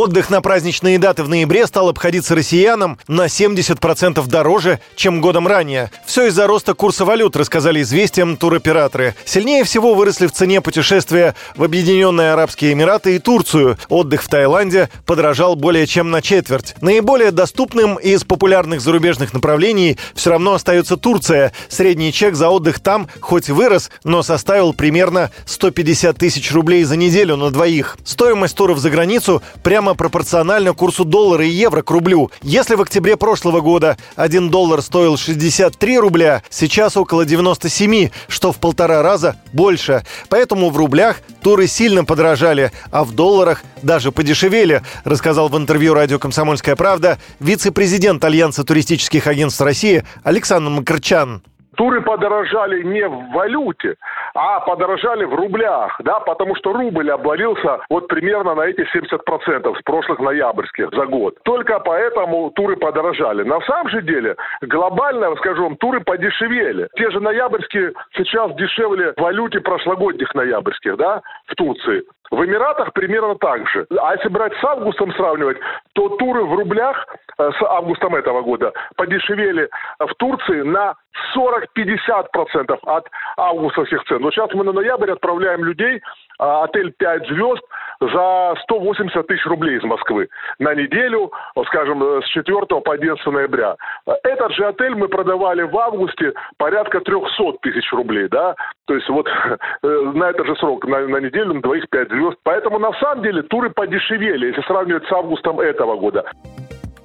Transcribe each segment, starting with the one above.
Отдых на праздничные даты в ноябре стал обходиться россиянам на 70% дороже, чем годом ранее. Все из-за роста курса валют, рассказали известиям туроператоры. Сильнее всего выросли в цене путешествия в Объединенные Арабские Эмираты и Турцию. Отдых в Таиланде подорожал более чем на четверть. Наиболее доступным из популярных зарубежных направлений все равно остается Турция. Средний чек за отдых там хоть вырос, но составил примерно 150 тысяч рублей за неделю на двоих. Стоимость туров за границу прямо прямо пропорционально курсу доллара и евро к рублю. Если в октябре прошлого года 1 доллар стоил 63 рубля, сейчас около 97, что в полтора раза больше. Поэтому в рублях туры сильно подорожали, а в долларах даже подешевели, рассказал в интервью радио «Комсомольская правда» вице-президент Альянса туристических агентств России Александр Макарчан. Туры подорожали не в валюте, а подорожали в рублях, да, потому что рубль обвалился вот примерно на эти 70% с прошлых ноябрьских за год. Только поэтому туры подорожали. На самом же деле, глобально, скажу вам, туры подешевели. Те же ноябрьские сейчас дешевле в валюте прошлогодних ноябрьских, да, в Турции. В Эмиратах примерно так же. А если брать с августом сравнивать, то туры в рублях э, с августом этого года подешевели в Турции на 40-50% от августовских цен. Но сейчас мы на ноябрь отправляем людей, а, отель 5 звезд, за 180 тысяч рублей из Москвы на неделю, скажем, с 4 по 11 ноября. Этот же отель мы продавали в августе порядка 300 тысяч рублей, да, то есть вот э, на этот же срок, на, на неделю, на двоих 5 звезд. Поэтому на самом деле туры подешевели, если сравнивать с августом этого года.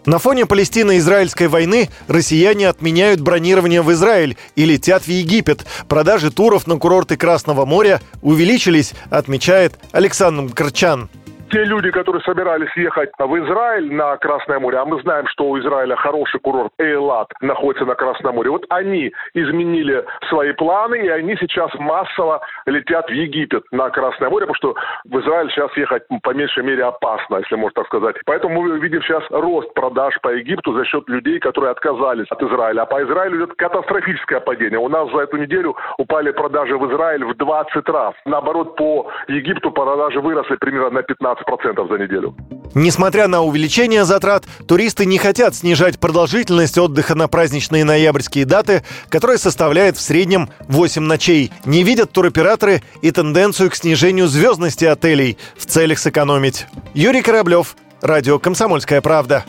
На фоне Палестино-Израильской войны россияне отменяют бронирование в Израиль и летят в Египет. Продажи туров на курорты Красного моря увеличились, отмечает Александр Крчан те люди, которые собирались ехать в Израиль на Красное море, а мы знаем, что у Израиля хороший курорт Эйлат находится на Красном море, вот они изменили свои планы, и они сейчас массово летят в Египет на Красное море, потому что в Израиль сейчас ехать по меньшей мере опасно, если можно так сказать. Поэтому мы видим сейчас рост продаж по Египту за счет людей, которые отказались от Израиля. А по Израилю идет катастрофическое падение. У нас за эту неделю упали продажи в Израиль в 20 раз. Наоборот, по Египту продажи выросли примерно на 15 15% за неделю. Несмотря на увеличение затрат, туристы не хотят снижать продолжительность отдыха на праздничные ноябрьские даты, которая составляет в среднем 8 ночей. Не видят туроператоры и тенденцию к снижению звездности отелей в целях сэкономить. Юрий Кораблев, Радио «Комсомольская правда».